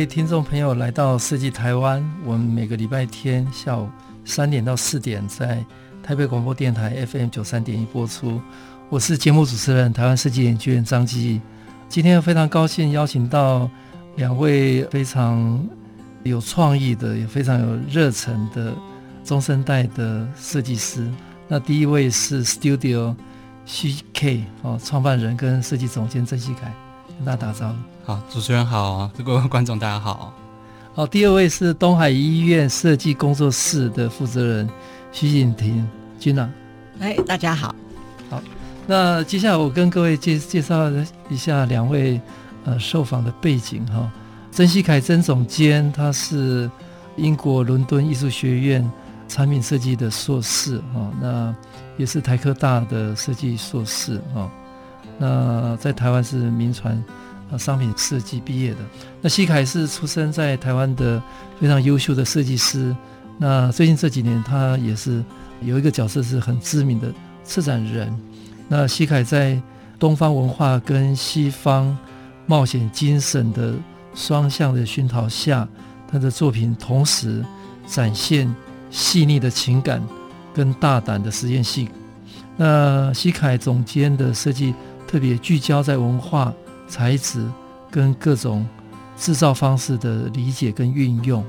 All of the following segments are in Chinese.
位听众朋友来到设计台湾。我们每个礼拜天下午三点到四点在台北广播电台 FM 九三点一播出。我是节目主持人台湾设计研究员张基。今天非常高兴邀请到两位非常有创意的、也非常有热忱的中生代的设计师。那第一位是 Studio CK 哦，创办人跟设计总监曾希凯，跟大家打招呼。好，主持人好，各位观众大家好。好，第二位是东海医院设计工作室的负责人徐景婷，Gina。哎，大家好。好，那接下来我跟各位介介绍一下两位呃受访的背景哈。曾希凯曾总监，他是英国伦敦艺术学院产品设计的硕士哈，那也是台科大的设计硕士哈。那在台湾是名传。啊，商品设计毕业的。那西凯是出生在台湾的非常优秀的设计师。那最近这几年，他也是有一个角色是很知名的策展人。那西凯在东方文化跟西方冒险精神的双向的熏陶下，他的作品同时展现细腻的情感跟大胆的实验性。那西凯总监的设计特别聚焦在文化。材质跟各种制造方式的理解跟运用，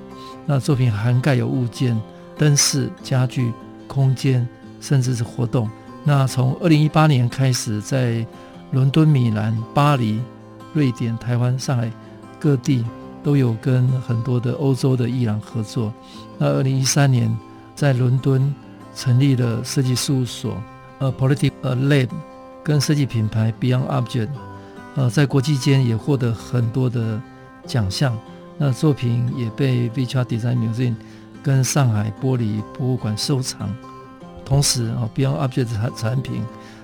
那作品涵盖有物件、灯饰、家具、空间，甚至是活动。那从二零一八年开始，在伦敦、米兰、巴黎、瑞典、台湾、上海各地都有跟很多的欧洲的艺廊合作。那二零一三年在伦敦成立了设计事务所，呃，Politic Lab，跟设计品牌 Beyond Object。呃，在国际间也获得很多的奖项，那作品也被 Vitra Design Museum 跟上海玻璃博物馆收藏。同时啊，Beyond Object 产产品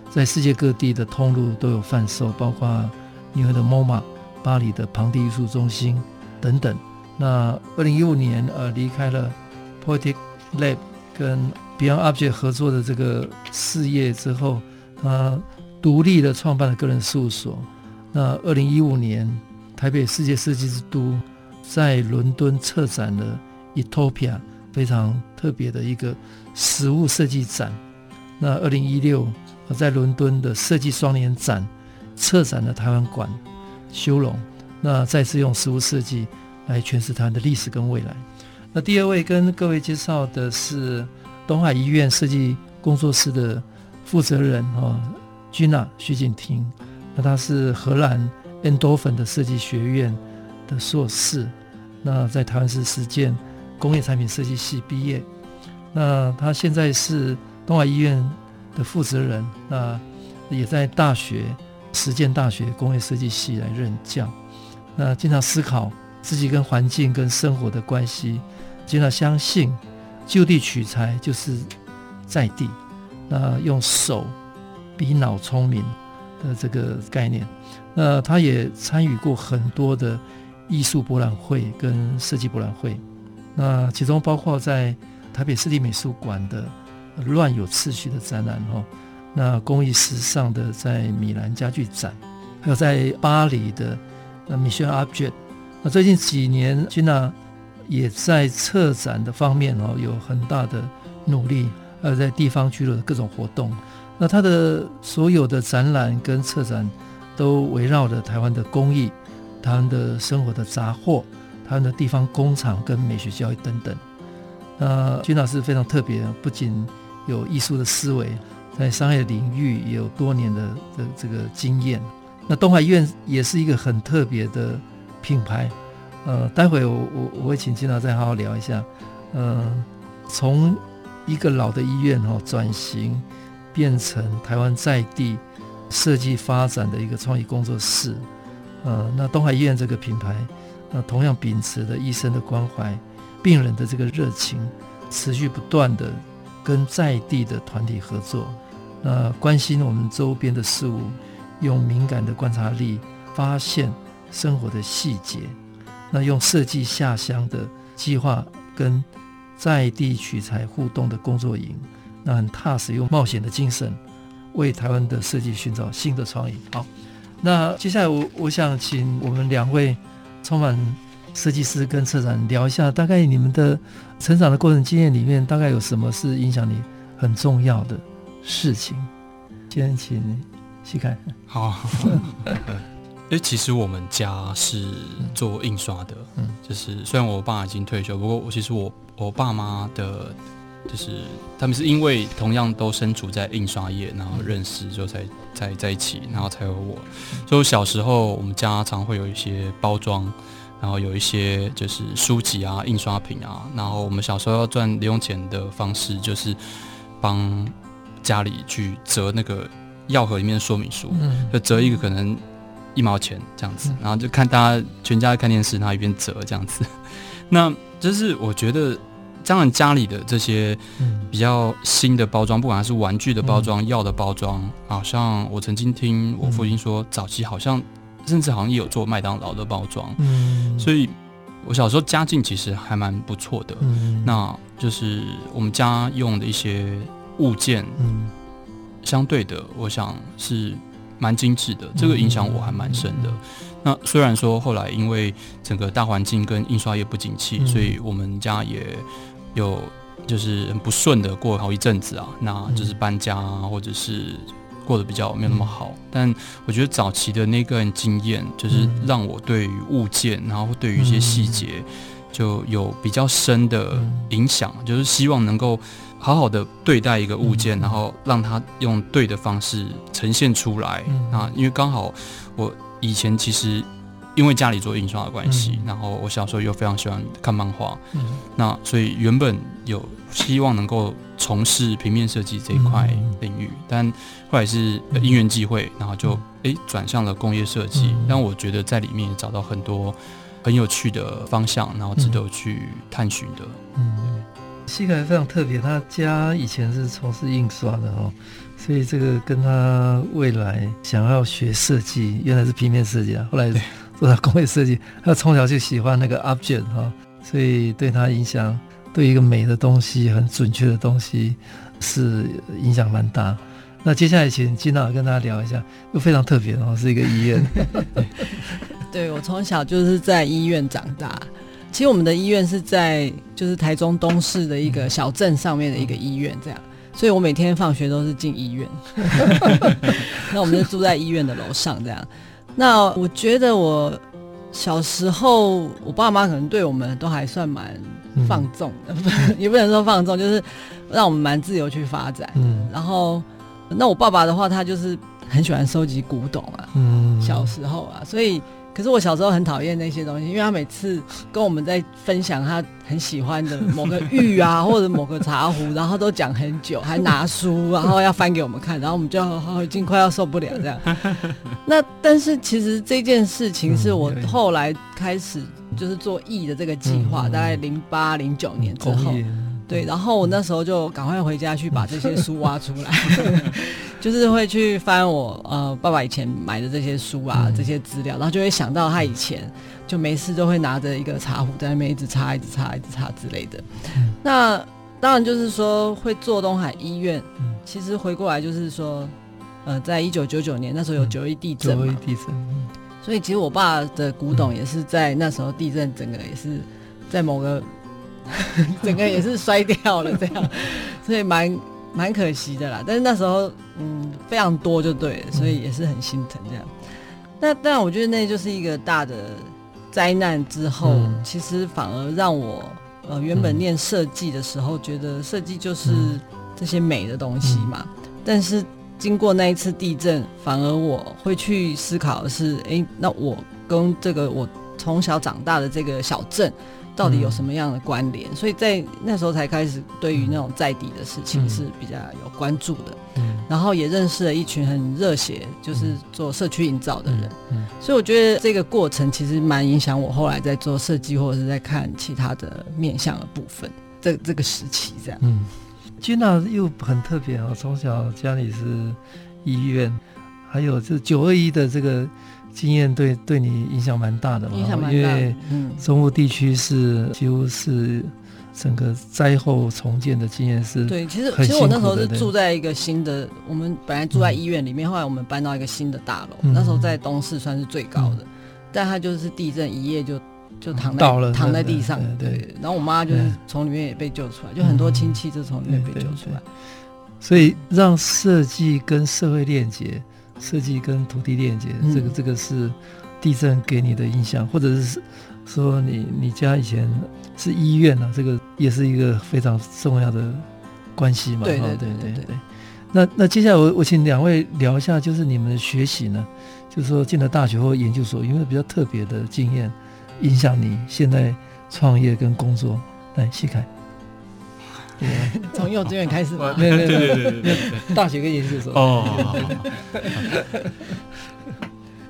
在世界各地的通路都有贩售，包括纽约的 MoMA、巴黎的庞蒂艺术中心等等。那二零一五年呃离开了 Poetic Lab 跟 Beyond Object 合作的这个事业之后，他独立的创办了个人事务所。那二零一五年，台北世界设计之都在伦敦策展了 Etopia 非常特别的一个实物设计展。那二零一六，在伦敦的设计双年展策展了台湾馆修容。那再次用实物设计来诠释台湾的历史跟未来。那第二位跟各位介绍的是东海医院设计工作室的负责人哦，Gina 徐景婷。那他是荷兰 Endorphin 的设计学院的硕士，那在台湾是实践工业产品设计系毕业。那他现在是东海医院的负责人，那也在大学实践大学工业设计系来任教。那经常思考自己跟环境跟生活的关系，经常相信就地取材就是在地。那用手比脑聪明。的这个概念，那他也参与过很多的艺术博览会跟设计博览会，那其中包括在台北市立美术馆的乱有次序的展览哦，那工艺时尚的在米兰家具展，还有在巴黎的呃 Mission Object。那最近几年，Gina 也在策展的方面哦有很大的努力，还有在地方区的各种活动。那他的所有的展览跟策展都围绕着台湾的工艺、台湾的生活的杂货、台湾的地方工厂跟美学教育等等。那君老师非常特别，不仅有艺术的思维，在商业领域也有多年的的这个经验。那东海医院也是一个很特别的品牌。呃，待会我我我会请君老再好好聊一下。呃，从一个老的医院哦转型。变成台湾在地设计发展的一个创意工作室，呃，那东海医院这个品牌，那同样秉持的医生的关怀、病人的这个热情，持续不断的跟在地的团体合作，那关心我们周边的事物，用敏感的观察力发现生活的细节，那用设计下乡的计划跟在地取材互动的工作营，那很踏实又冒险的精神，为台湾的设计寻找新的创意。好。那接下来我我想请我们两位充满设计师跟策展聊一下，大概你们的成长的过程经验里面，大概有什么是影响你很重要的事情？先请细看。好，因为其实我们家是做印刷的，嗯，就是虽然我爸已经退休，不过我其实我我爸妈的。就是他们是因为同样都身处在印刷业，然后认识就才才在一起，然后才有我。所以小时候我们家常会有一些包装，然后有一些就是书籍啊、印刷品啊。然后我们小时候要赚零用钱的方式，就是帮家里去折那个药盒里面的说明书，就折一个可能一毛钱这样子，然后就看大家全家在看电视，然后一边折这样子。那就是我觉得。当然，家里的这些比较新的包装，不管它是玩具的包装、药的包装，好像我曾经听我父亲说，早期好像甚至好像也有做麦当劳的包装。嗯，所以我小时候家境其实还蛮不错的。嗯，那就是我们家用的一些物件，嗯，相对的，我想是蛮精致的。这个影响我还蛮深的。那虽然说后来因为整个大环境跟印刷业不景气，所以我们家也。有就是很不顺的过好一阵子啊，那就是搬家啊，或者是过得比较没有那么好。但我觉得早期的那个经验，就是让我对于物件，然后对于一些细节，就有比较深的影响。就是希望能够好好的对待一个物件，然后让它用对的方式呈现出来。那，因为刚好我以前其实。因为家里做印刷的关系，嗯、然后我小时候又非常喜欢看漫画，嗯、那所以原本有希望能够从事平面设计这一块领域，嗯、但后来是因缘际会，然后就诶转、嗯、向了工业设计。但、嗯、我觉得在里面也找到很多很有趣的方向，然后值得去探寻的。嗯，西凯非常特别，他家以前是从事印刷的哦，所以这个跟他未来想要学设计，原来是平面设计啊，后来。做到工业设计，他从小就喜欢那个 object 哈，所以对他影响，对一个美的东西、很准确的东西是影响蛮大。那接下来请金娜跟大家聊一下，又非常特别哦，是一个医院。对，我从小就是在医院长大。其实我们的医院是在就是台中东势的一个小镇上面的一个医院，这样，所以我每天放学都是进医院。那我们就住在医院的楼上，这样。那我觉得我小时候，我爸妈可能对我们都还算蛮放纵的，嗯、也不能说放纵，就是让我们蛮自由去发展。嗯，然后那我爸爸的话，他就是很喜欢收集古董啊，嗯，小时候啊，所以。可是我小时候很讨厌那些东西，因为他每次跟我们在分享他很喜欢的某个玉啊，或者某个茶壶，然后都讲很久，还拿书，然后要翻给我们看，然后我们就已经快要受不了这样。那但是其实这件事情是我后来开始就是做艺的这个计划，大概零八零九年之后。对，然后我那时候就赶快回家去把这些书挖出来，就是会去翻我呃爸爸以前买的这些书啊，这些资料，然后就会想到他以前就没事都会拿着一个茶壶在那边一直擦、一直擦、一直擦之类的。那当然就是说会做东海医院，其实回过来就是说，呃，在一九九九年那时候有九一地震嘛，九一地震，所以其实我爸的古董也是在那时候地震，整个也是在某个。整个也是摔掉了，这样，所以蛮蛮可惜的啦。但是那时候，嗯，非常多就对了，所以也是很心疼这样。那但我觉得那就是一个大的灾难之后，嗯、其实反而让我呃原本念设计的时候，觉得设计就是这些美的东西嘛。嗯、但是经过那一次地震，反而我会去思考的是，哎、欸，那我跟这个我从小长大的这个小镇。到底有什么样的关联？嗯、所以在那时候才开始对于那种在地的事情是比较有关注的。嗯，然后也认识了一群很热血，就是做社区营造的人。嗯，所以我觉得这个过程其实蛮影响我后来在做设计或者是在看其他的面向的部分。这这个时期这样。嗯，Gina 又很特别哦，从小家里是医院，还有这九二一的这个经验对对你影响蛮大的嘛，影响蛮大。的。因为嗯，中部地区是几乎是。整个灾后重建的经验是对，其实其实我那时候是住在一个新的，我们本来住在医院里面，嗯、后来我们搬到一个新的大楼，嗯、那时候在东市算是最高的，嗯、但它就是地震一夜就就躺在了躺在地上，对，对，对，然后我妈就是从里面也被救出来，就很多亲戚就从里面被救出来，所以让设计跟社会链接，设计跟土地链接，这个这个是地震给你的印象，或者是。说你你家以前是医院啊，这个也是一个非常重要的关系嘛。对对对对对。那那接下来我我请两位聊一下，就是你们的学习呢，就是说进了大学或研究所，有没有比较特别的经验影响你现在创业跟工作？来，细凯。从幼稚园开始吗？没有没有没有没有，大学跟研究所。哦。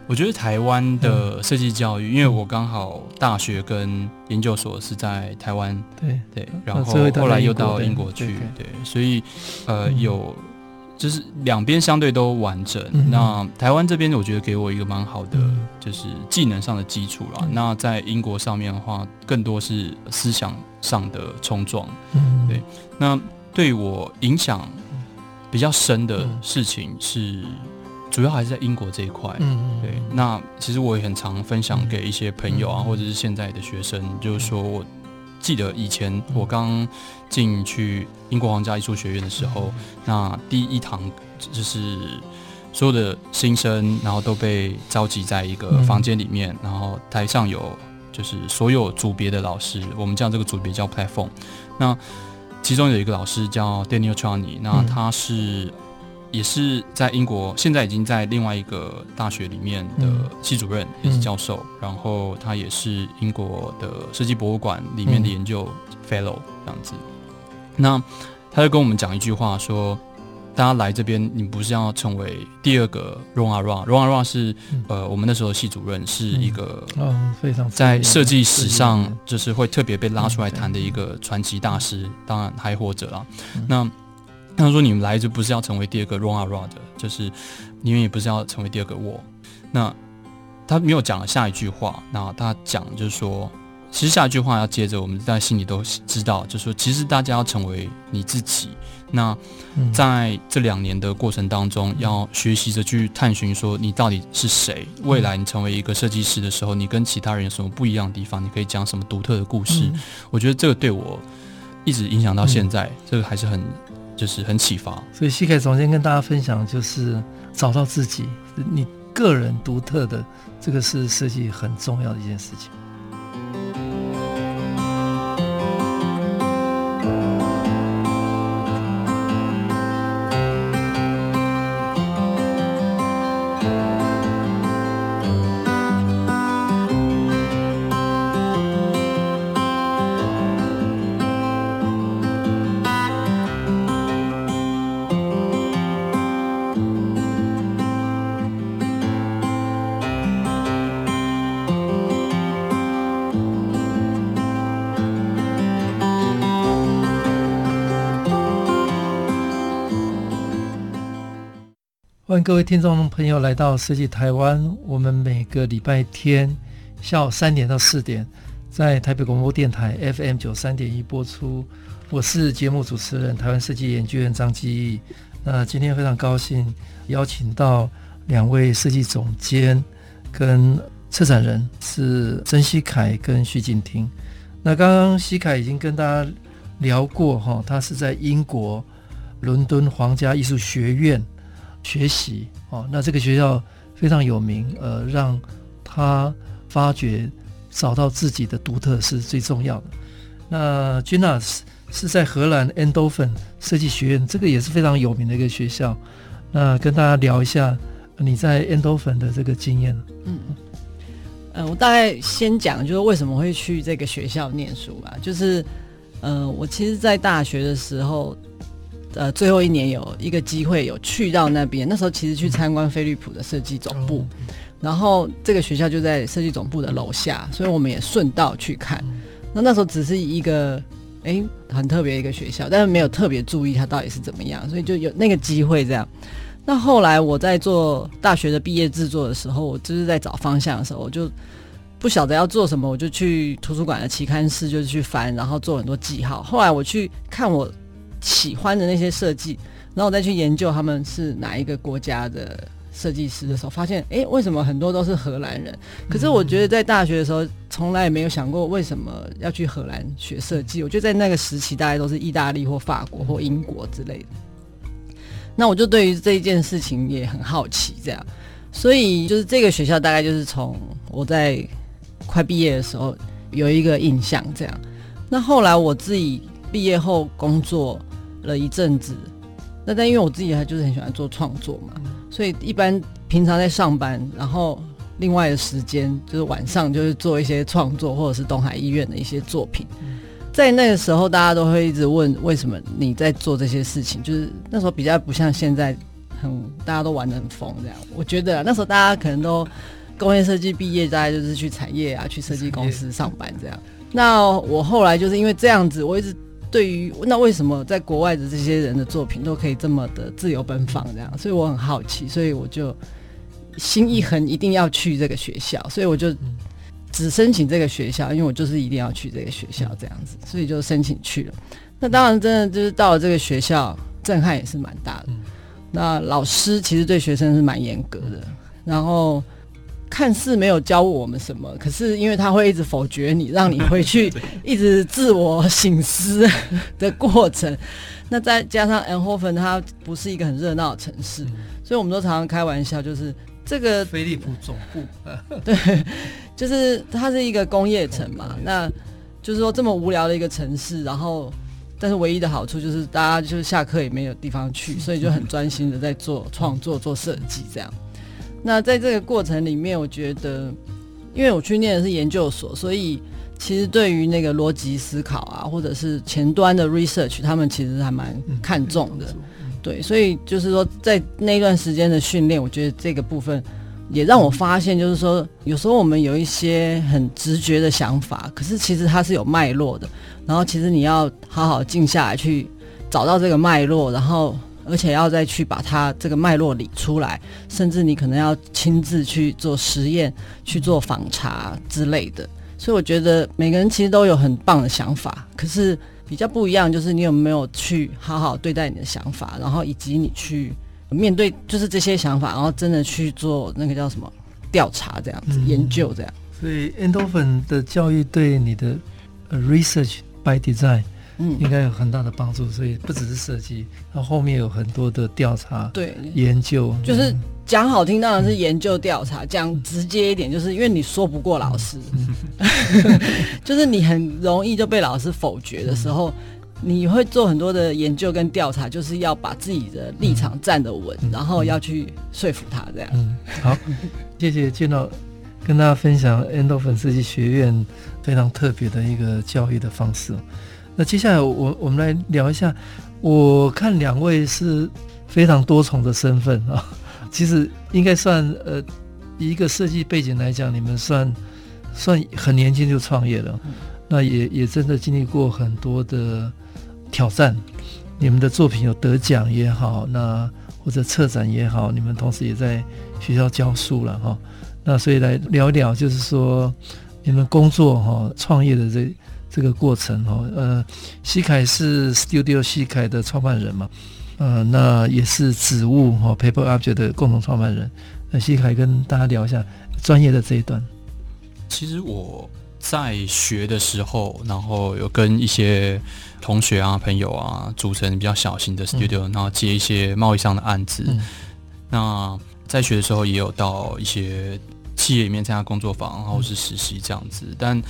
我觉得台湾的设计教育，嗯、因为我刚好大学跟研究所是在台湾，对对，然后后来又到英国去，对，所以呃、嗯、有就是两边相对都完整。嗯、那台湾这边我觉得给我一个蛮好的就是技能上的基础啦。嗯、那在英国上面的话，更多是思想上的冲撞。嗯，对。那对我影响比较深的事情是。主要还是在英国这一块，嗯，对。那其实我也很常分享给一些朋友啊，或者是现在的学生，就是说我记得以前我刚进去英国皇家艺术学院的时候，那第一堂就是所有的新生，然后都被召集在一个房间里面，然后台上有就是所有组别的老师，我们叫这个组别叫 platform。那其中有一个老师叫 Daniel Charney，那他是。也是在英国，现在已经在另外一个大学里面的系主任，也是教授。然后他也是英国的设计博物馆里面的研究 fellow 这样子。那他就跟我们讲一句话说：“大家来这边，你不是要成为第二个 Ron Arad，Ron Arad 是呃，我们那时候的系主任是一个非常在设计史上就是会特别被拉出来谈的一个传奇大师，当然还活着了。那他说：“你们来就不是要成为第二个 Ron a r a 的就是你们也不是要成为第二个我。”那他没有讲了下一句话。那他讲就是说，其实下一句话要接着，我们在心里都知道，就是说，其实大家要成为你自己。那在这两年的过程当中，要学习着去探寻，说你到底是谁。未来你成为一个设计师的时候，你跟其他人有什么不一样的地方？你可以讲什么独特的故事？我觉得这个对我一直影响到现在，这个还是很。就是很启发，所以西凯总监跟大家分享，就是找到自己，你个人独特的，这个是设计很重要的一件事情。各位听众朋友来到设计台湾。我们每个礼拜天下午三点到四点，在台北广播电台 FM 九三点一播出。我是节目主持人台湾设计研究院张基义。那今天非常高兴邀请到两位设计总监跟策展人，是曾希凯跟徐景婷。那刚刚希凯已经跟大家聊过哈，他是在英国伦敦皇家艺术学院。学习哦，那这个学校非常有名，呃，让他发掘找到自己的独特是最重要的。那 Gina 是是在荷兰 Endoven 设计学院，这个也是非常有名的一个学校。那跟大家聊一下你在 Endoven 的这个经验。嗯嗯，我大概先讲，就是为什么会去这个学校念书吧。就是，呃，我其实，在大学的时候。呃最后一年有一个机会有去到那边，那时候其实去参观飞利浦的设计总部，然后这个学校就在设计总部的楼下，所以我们也顺道去看。那那时候只是一个哎很特别一个学校，但是没有特别注意它到底是怎么样，所以就有那个机会这样。那后来我在做大学的毕业制作的时候，我就是在找方向的时候，我就不晓得要做什么，我就去图书馆的期刊室，就是去翻，然后做很多记号。后来我去看我喜欢的那些设计，然后我再去研究他们是哪一个国家的设计师的时候，发现，诶，为什么很多都是荷兰人？可是我觉得在大学的时候，从来也没有想过为什么要去荷兰学设计。我觉得在那个时期，大概都是意大利或法国或英国之类的。那我就对于这一件事情也很好奇，这样，所以就是这个学校大概就是从我在快毕业的时候有一个印象，这样。那后来我自己毕业后工作了一阵子，那但因为我自己还就是很喜欢做创作嘛，所以一般平常在上班，然后另外的时间就是晚上就是做一些创作，或者是东海医院的一些作品。在那个时候，大家都会一直问为什么你在做这些事情。就是那时候比较不像现在，很大家都玩的很疯这样。我觉得那时候大家可能都工业设计毕业，大概就是去产业啊，去设计公司上班这样。那我后来就是因为这样子，我一直对于那为什么在国外的这些人的作品都可以这么的自由奔放这样，所以我很好奇，所以我就心一横，一定要去这个学校，所以我就。只申请这个学校，因为我就是一定要去这个学校这样子，所以就申请去了。那当然，真的就是到了这个学校，震撼也是蛮大的。那老师其实对学生是蛮严格的，然后看似没有教我们什么，可是因为他会一直否决你，让你回去 一直自我醒思 的过程。那再加上 Eindhoven 它不是一个很热闹的城市，所以我们都常常开玩笑，就是。这个飞利浦总部，对，就是它是一个工业城嘛，那就是说这么无聊的一个城市，然后但是唯一的好处就是大家就是下课也没有地方去，所以就很专心的在做创作、做设计这样。那在这个过程里面，我觉得，因为我去念的是研究所，所以其实对于那个逻辑思考啊，或者是前端的 research，他们其实还蛮看重的。对，所以就是说，在那段时间的训练，我觉得这个部分也让我发现，就是说，有时候我们有一些很直觉的想法，可是其实它是有脉络的。然后，其实你要好好静下来去找到这个脉络，然后而且要再去把它这个脉络理出来，甚至你可能要亲自去做实验、去做访查之类的。所以，我觉得每个人其实都有很棒的想法，可是。比较不一样，就是你有没有去好好对待你的想法，然后以及你去面对，就是这些想法，然后真的去做那个叫什么调查这样子、研究这样。所以 Eindhoven 的教育对你的 research by design 嗯应该有很大的帮助。所以不只是设计，它后面有很多的调查对研究，就是。讲好听当然是研究调查，讲直接一点就是因为你说不过老师，就是你很容易就被老师否决的时候，你会做很多的研究跟调查，就是要把自己的立场站得稳，然后要去说服他这样。嗯，好，谢谢见到跟大家分享 Eindhoven 设计学院非常特别的一个教育的方式。那接下来我我们来聊一下，我看两位是非常多重的身份啊。其实应该算呃，以一个设计背景来讲，你们算算很年轻就创业了，那也也真的经历过很多的挑战。你们的作品有得奖也好，那或者策展也好，你们同时也在学校教书了哈。那所以来聊一聊，就是说你们工作哈、创业的这这个过程哈。呃，西凯是 Studio 西凯的创办人嘛？呃，那也是纸物哈 Paper Object 的共同创办人。那西凯跟大家聊一下专业的这一段。其实我在学的时候，然后有跟一些同学啊、朋友啊组成比较小型的 studio，、嗯、然后接一些贸易上的案子。嗯、那在学的时候也有到一些企业里面参加工作坊，然后是实习这样子，嗯、但。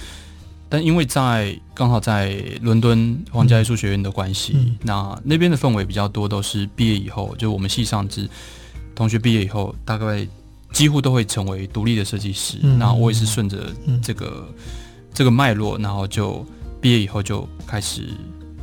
但因为在刚好在伦敦皇家艺术学院的关系，嗯嗯、那那边的氛围比较多，都是毕业以后，就我们系上之同学毕业以后，大概几乎都会成为独立的设计师。嗯、那我也是顺着这个、嗯、这个脉络，然后就毕业以后就开始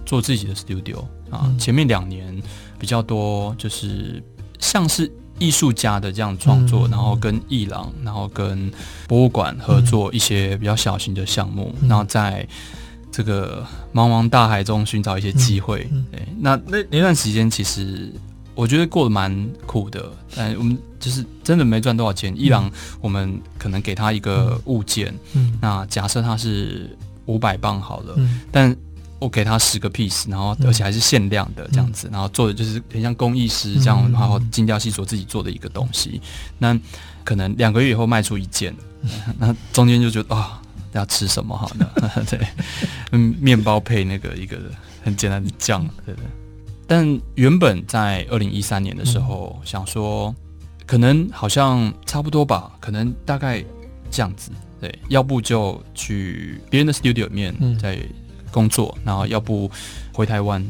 做自己的 studio。啊。前面两年比较多，就是像是艺术家的这样创作，然后跟艺廊，然后跟博物馆合作一些比较小型的项目，然后在这个茫茫大海中寻找一些机会。对，那那那段时间其实。我觉得过得蛮苦的，但我们就是真的没赚多少钱。艺廊，我们可能给他一个物件，嗯，那假设他是五百磅好了，嗯，但我给他十个 piece，然后而且还是限量的这样子，然后做的就是很像工艺师这样，然后精雕细琢自己做的一个东西。那可能两个月以后卖出一件，那中间就觉得啊，要吃什么好呢？对，嗯，面包配那个一个很简单的酱，对对。但原本在二零一三年的时候，嗯、想说，可能好像差不多吧，可能大概这样子，对，要不就去别人的 studio 里面在工作，嗯、然后要不回台湾。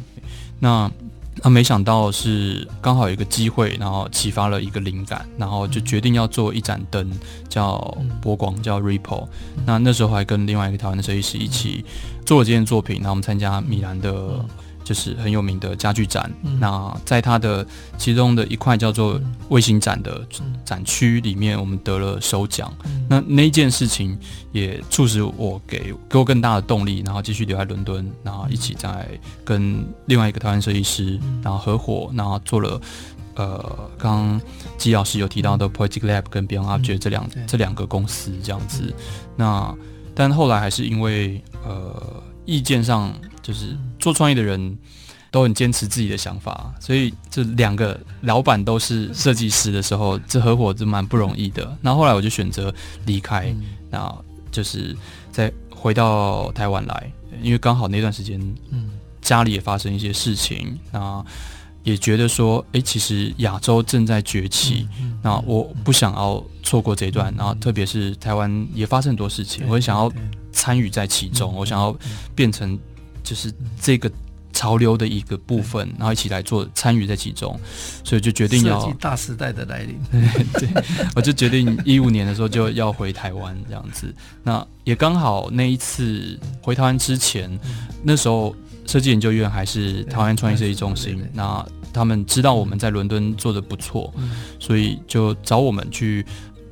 那那没想到是刚好有一个机会，然后启发了一个灵感，然后就决定要做一盏灯，叫波光，叫 Ripple。那那时候还跟另外一个台湾的设计师一起做了这件作品，然后我们参加米兰的。就是很有名的家具展，嗯、那在它的其中的一块叫做卫星展的展区里面，我们得了首奖。嗯、那那一件事情也促使我给给我更大的动力，然后继续留在伦敦，然后一起在跟另外一个台湾设计师，然后合伙，然后做了呃，刚刚纪老师有提到的 Poetic Lab 跟 Beyond Object 这两、嗯、这两个公司这样子。那但后来还是因为呃意见上。就是做创业的人都很坚持自己的想法，所以这两个老板都是设计师的时候，这合伙就蛮不容易的。那后，后来我就选择离开，那就是再回到台湾来，因为刚好那段时间，嗯，家里也发生一些事情，那也觉得说，哎，其实亚洲正在崛起，那我不想要错过这一段，然后特别是台湾也发生很多事情，我很想要参与在其中，我想要变成。就是这个潮流的一个部分，然后一起来做参与在其中，所以就决定要大时代的来临。对，我就决定一五年的时候就要回台湾这样子。那也刚好那一次回台湾之前，那时候设计研究院还是台湾创意设计中心，那他们知道我们在伦敦做的不错，所以就找我们去。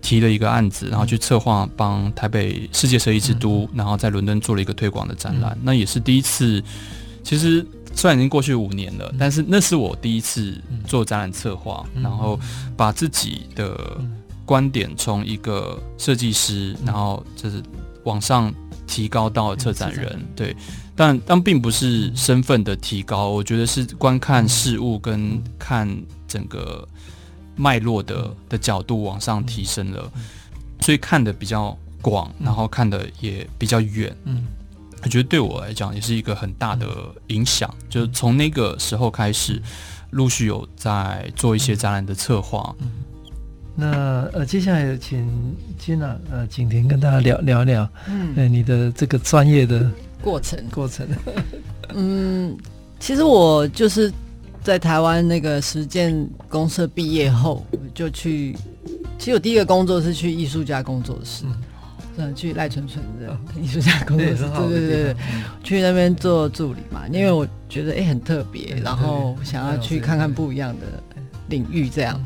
提了一个案子，然后去策划帮台北世界设计之都，然后在伦敦做了一个推广的展览。那也是第一次。其实虽然已经过去五年了，但是那是我第一次做展览策划，然后把自己的观点从一个设计师，然后就是往上提高到策展人。对，但但并不是身份的提高，我觉得是观看事物跟看整个。脉络的的角度往上提升了，所以看的比较广，然后看的也比较远。嗯，我觉得对我来讲也是一个很大的影响。就是从那个时候开始，陆续有在做一些展览的策划。嗯，那呃，接下来请金娜呃景婷跟大家聊聊聊，嗯，呃，你的这个专业的过程过程。嗯，其实我就是。在台湾那个实践公社毕业后，就去。其实我第一个工作是去艺术家工作室，嗯，去赖纯纯的 艺术家工作室，对对对对，去那边做助理嘛。因为我觉得哎、欸、很特别，然后想要去看看不一样的领域这样。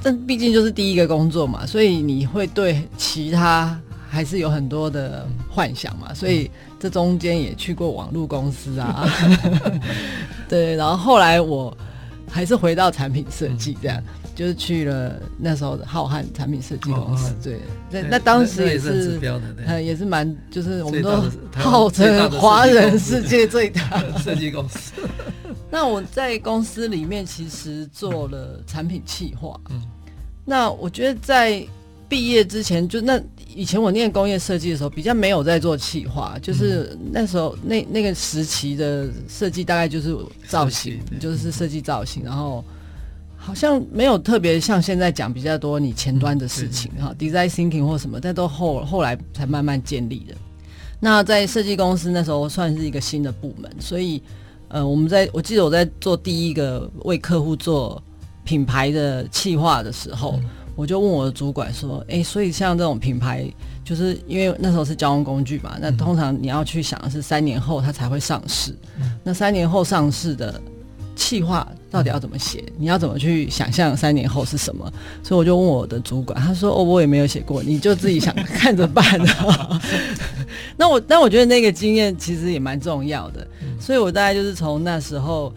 但毕竟就是第一个工作嘛，所以你会对其他还是有很多的幻想嘛。所以这中间也去过网络公司啊。对，然后后来我还是回到产品设计，这样、嗯、就是去了那时候的浩瀚产品设计公司。哦、对，那那当时也是，呃，也是蛮，就是我们都 号称华人世界最大的设计公司。那我在公司里面其实做了产品企划。嗯，那我觉得在。毕业之前，就那以前我念工业设计的时候，比较没有在做企划，就是那时候那那个时期的设计大概就是造型，就是设计造型，然后好像没有特别像现在讲比较多你前端的事情哈，design thinking 或什么，但都后后来才慢慢建立的。那在设计公司那时候算是一个新的部门，所以呃，我们在我记得我在做第一个为客户做品牌的企划的时候。我就问我的主管说：“哎，所以像这种品牌，就是因为那时候是交通工具嘛，那通常你要去想的是三年后它才会上市，那三年后上市的。”企划到底要怎么写？你要怎么去想象三年后是什么？所以我就问我的主管，他说：“哦，我也没有写过，你就自己想看着办。”那我，那我觉得那个经验其实也蛮重要的。所以我大概就是从那时候，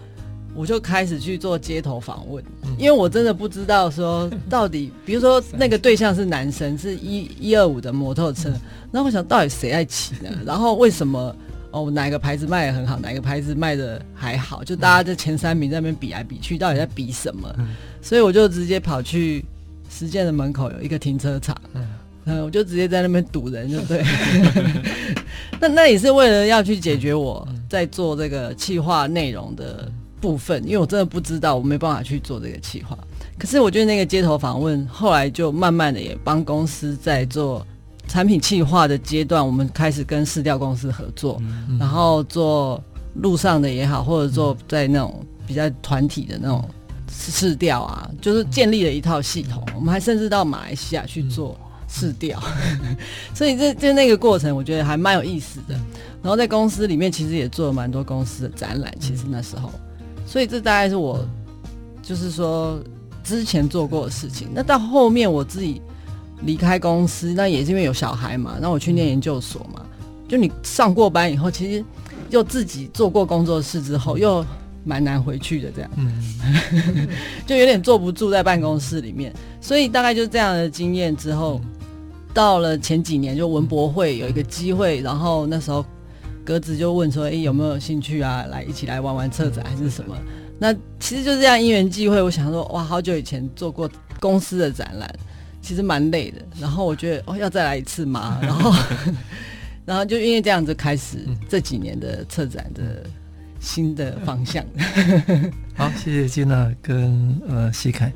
我就开始去做街头访问，因为我真的不知道说到底，比如说那个对象是男生，是一一二五的摩托车，那我想到底谁在骑呢？然后为什么？哦，哪个牌子卖的很好，哪个牌子卖的还好？就大家在前三名在那边比来比去，到底在比什么？嗯、所以我就直接跑去实践的门口有一个停车场，嗯，嗯，我就直接在那边堵人，就对。那那也是为了要去解决我在做这个企划内容的部分，因为我真的不知道，我没办法去做这个企划。可是我觉得那个街头访问后来就慢慢的也帮公司在做。产品企划的阶段，我们开始跟市调公司合作，嗯、然后做路上的也好，或者做在那种比较团体的那种市调啊，就是建立了一套系统。我们还甚至到马来西亚去做市调，嗯、所以这这那个过程，我觉得还蛮有意思的。然后在公司里面，其实也做了蛮多公司的展览。其实那时候，所以这大概是我就是说之前做过的事情。那到后面我自己。离开公司，那也是因为有小孩嘛。那我去念研究所嘛，就你上过班以后，其实又自己做过工作室之后，又蛮难回去的，这样，嗯、就有点坐不住在办公室里面。所以大概就是这样的经验之后，到了前几年，就文博会有一个机会，然后那时候格子就问说：“哎，有没有兴趣啊？来一起来玩玩策展还是什么？”那其实就是这样因缘际会，我想说，哇，好久以前做过公司的展览。其实蛮累的，然后我觉得哦，要再来一次嘛，然后，然后就因为这样子开始这几年的策展的新的方向。好，谢谢金娜跟呃西凯。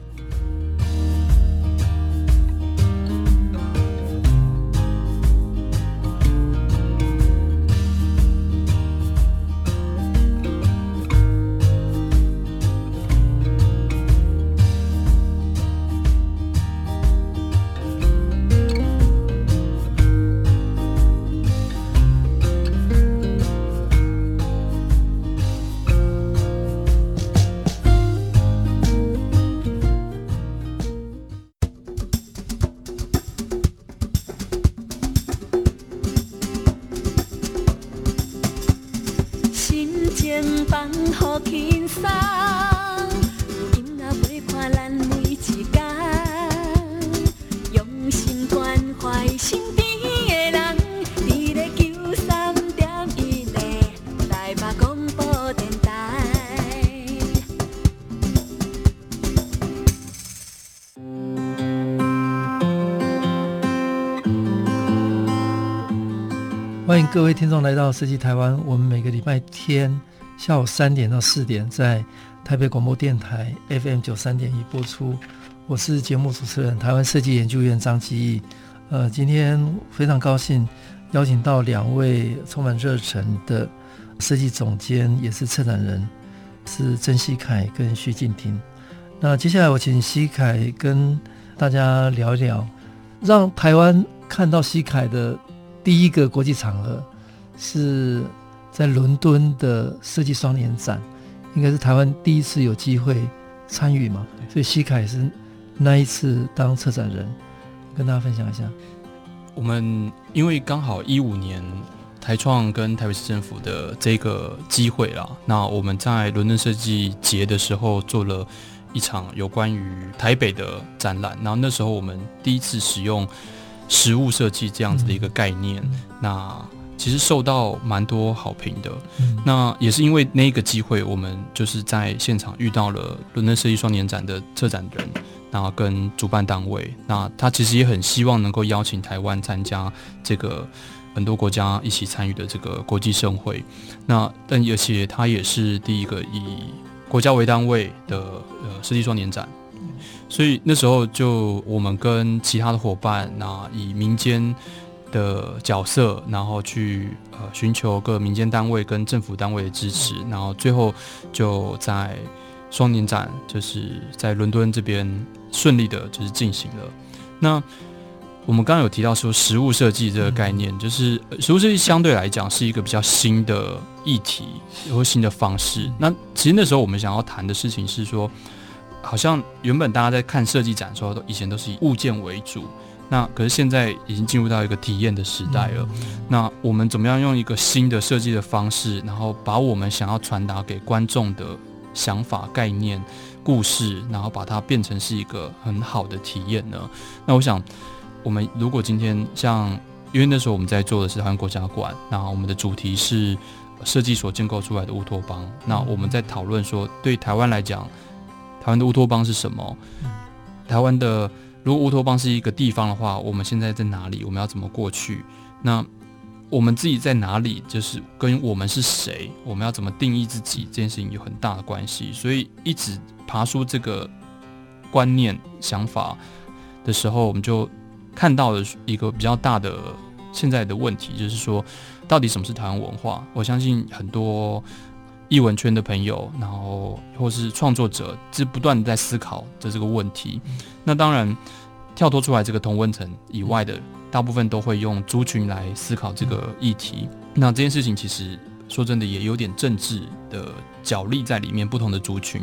各位听众来到设计台湾。我们每个礼拜天下午三点到四点在台北广播电台 FM 九三点一播出。我是节目主持人台湾设计研究院张基义。呃，今天非常高兴邀请到两位充满热忱的设计总监，也是策展人，是曾希凯跟徐静婷。那接下来我请希凯跟大家聊一聊，让台湾看到希凯的。第一个国际场合是在伦敦的设计双年展，应该是台湾第一次有机会参与嘛？所以希凯是那一次当策展人，跟大家分享一下。我们因为刚好一五年台创跟台北市政府的这个机会啦，那我们在伦敦设计节的时候做了一场有关于台北的展览，然后那时候我们第一次使用。实物设计这样子的一个概念，嗯、那其实受到蛮多好评的。嗯、那也是因为那个机会，我们就是在现场遇到了伦敦设计双年展的策展人，然后跟主办单位。那他其实也很希望能够邀请台湾参加这个很多国家一起参与的这个国际盛会。那但而且他也是第一个以国家为单位的呃设计双年展。所以那时候就我们跟其他的伙伴，那以民间的角色，然后去呃寻求各民间单位跟政府单位的支持，然后最后就在双年展，就是在伦敦这边顺利的，就是进行了。那我们刚刚有提到说，实物设计这个概念，就是实物设计相对来讲是一个比较新的议题或新的方式。那其实那时候我们想要谈的事情是说，好像原本大家在看设计展的时候，都以前都是以物件为主。那可是现在已经进入到一个体验的时代了。那我们怎么样用一个新的设计的方式，然后把我们想要传达给观众的想法、概念、故事，然后把它变成是一个很好的体验呢？那我想，我们如果今天像，因为那时候我们在做的是台湾国家馆，那我们的主题是设计所建构出来的乌托邦。那我们在讨论说，对台湾来讲，台湾的乌托邦是什么？台湾的。如果乌托邦是一个地方的话，我们现在在哪里？我们要怎么过去？那我们自己在哪里？就是跟我们是谁？我们要怎么定义自己？这件事情有很大的关系。所以一直爬出这个观念想法的时候，我们就看到了一个比较大的现在的问题，就是说，到底什么是台湾文化？我相信很多。艺文圈的朋友，然后或是创作者，是不断在思考的这个问题。那当然，跳脱出来这个同温层以外的，大部分都会用族群来思考这个议题。那这件事情其实说真的也有点政治的角力在里面，不同的族群。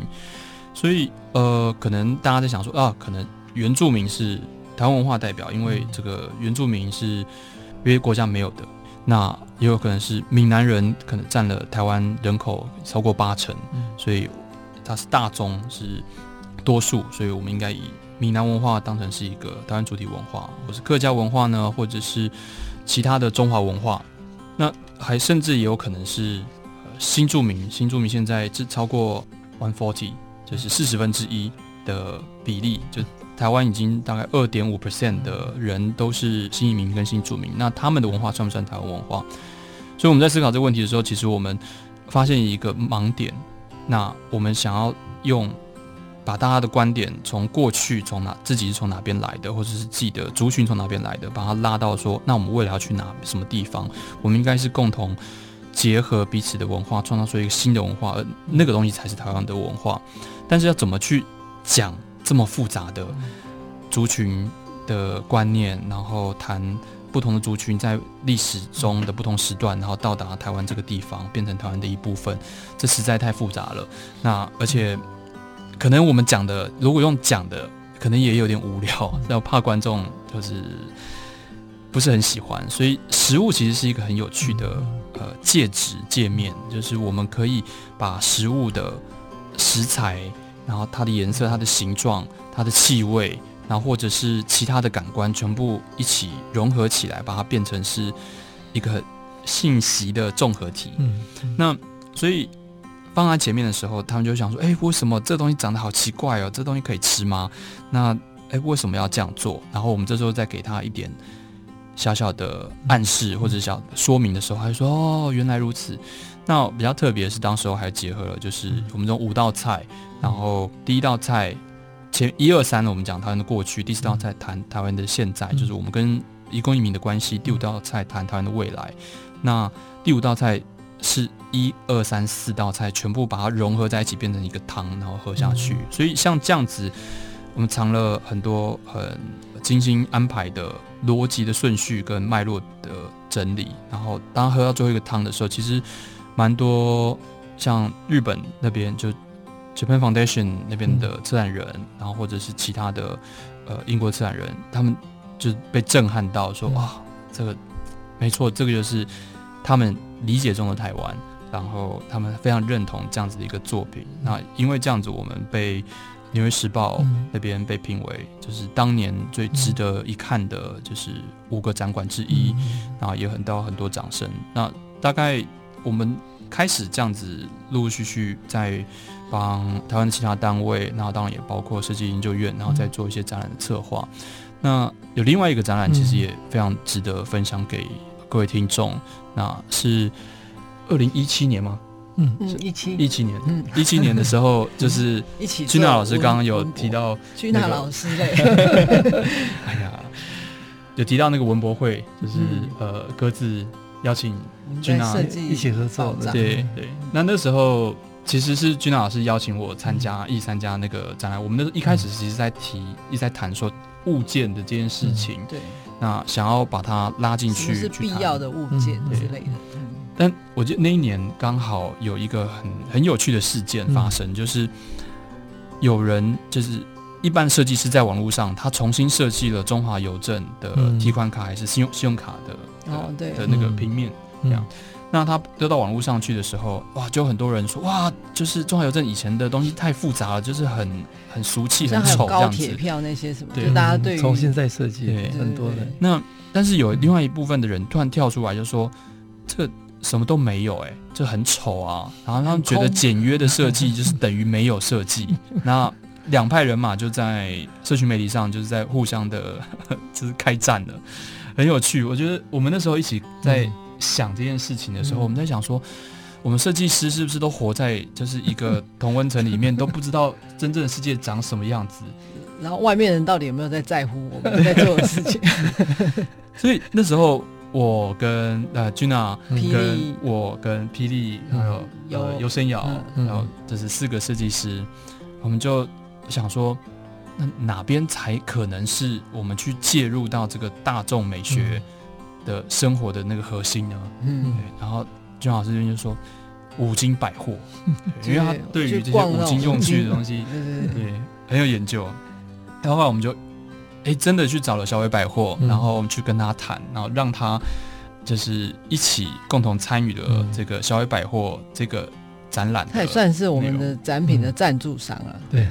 所以呃，可能大家在想说啊，可能原住民是台湾文化代表，因为这个原住民是别的国家没有的。那也有可能是闽南人，可能占了台湾人口超过八成，所以它是大宗是多数，所以我们应该以闽南文化当成是一个台湾主体文化，或是客家文化呢，或者是其他的中华文化。那还甚至也有可能是新住民，新住民现在是超过 one forty，就是四十分之一的比例，就。台湾已经大概二点五 percent 的人都是新移民跟新住民，那他们的文化算不算台湾文化？所以我们在思考这个问题的时候，其实我们发现一个盲点。那我们想要用把大家的观点从过去从哪自己是从哪边来的，或者是自己的族群从哪边来的，把它拉到说，那我们未来要去哪什么地方？我们应该是共同结合彼此的文化，创造出一个新的文化，而那个东西才是台湾的文化。但是要怎么去讲？这么复杂的族群的观念，然后谈不同的族群在历史中的不同时段，然后到达台湾这个地方，变成台湾的一部分，这实在太复杂了。那而且可能我们讲的，如果用讲的，可能也有点无聊，要怕观众就是不是很喜欢。所以食物其实是一个很有趣的呃介质界面，就是我们可以把食物的食材。然后它的颜色、它的形状、它的气味，然后或者是其他的感官，全部一起融合起来，把它变成是一个信息的综合体。嗯，嗯，那所以放在前面的时候，他们就想说：“哎，为什么这东西长得好奇怪哦？这东西可以吃吗？”那哎，为什么要这样做？然后我们这时候再给他一点小小的暗示或者小说明的时候，他就说：“哦，原来如此。”那比较特别的是，当时候还结合了就是我们这种五道菜。然后第一道菜前一二三呢，我们讲台湾的过去；第四道菜谈台湾的现在，就是我们跟移公移民的关系；第五道菜谈台湾的未来。那第五道菜是一二三四道菜全部把它融合在一起，变成一个汤，然后喝下去。所以像这样子，我们藏了很多很精心安排的逻辑的顺序跟脉络的整理。然后当喝到最后一个汤的时候，其实蛮多像日本那边就。Japan Foundation 那边的策展人，嗯、然后或者是其他的呃英国策展人，他们就被震撼到说，说、嗯、哇，这个没错，这个就是他们理解中的台湾，然后他们非常认同这样子的一个作品。嗯、那因为这样子，我们被《纽约时报》那边被评为就是当年最值得一看的，就是五个展馆之一，嗯、然后也很到很多掌声。那大概我们开始这样子陆陆续续在。帮台湾的其他单位，然后当然也包括设计研究院，然后再做一些展览的策划。嗯、那有另外一个展览，其实也非常值得分享给各位听众。嗯、那是二零一七年吗？嗯，一七一七年，嗯，一七年的时候，就是一起。君娜老师刚刚有提到，君娜老师嘞，哎呀，有提到那个文博会，就是、嗯、呃，各自邀请君娜一起合作的，对对。那那时候。其实是 Gina 老师邀请我参加一参加那个展览。我们那时候一开始其实在提，一直在谈说物件的这件事情。对。那想要把它拉进去，是必要的物件之类的。嗯但我记得那一年刚好有一个很很有趣的事件发生，嗯、就是有人就是一般设计师在网络上，他重新设计了中华邮政的提款卡还是信用信用卡的哦对的那个平面这样。嗯、那他丢到网络上去的时候，哇，就很多人说哇，就是中华邮政以前的东西太复杂了，就是很很俗气、很丑这样子。高铁票那些什么，对就大家对于重新再设计，很多人。那但是有另外一部分的人突然跳出来就说这个。什么都没有哎、这，很丑啊！然后他们觉得简约的设计就是等于没有设计。那两派人马就在社群媒体上就是在互相的 就是开战了，很有趣。我觉得我们那时候一起在想这件事情的时候，嗯、我们在想说，我们设计师是不是都活在就是一个 同温层里面，都不知道真正的世界长什么样子？然后外面人到底有没有在在乎我们在做的事情？所以那时候。我跟呃雳跟我跟霹雳，还有有游生瑶，嗯、然后这是四个设计师，嗯、我们就想说，那哪边才可能是我们去介入到这个大众美学的生活的那个核心呢？嗯，然后 Gina 老师就说五金百货，因为他对于这些五金用具的东西，对很有研究，然后后来我们就。哎，真的去找了小伟百货，然后我们去跟他谈，然后让他就是一起共同参与了这个小伟百货这个展览。他也算是我们的展品的赞助商了，对，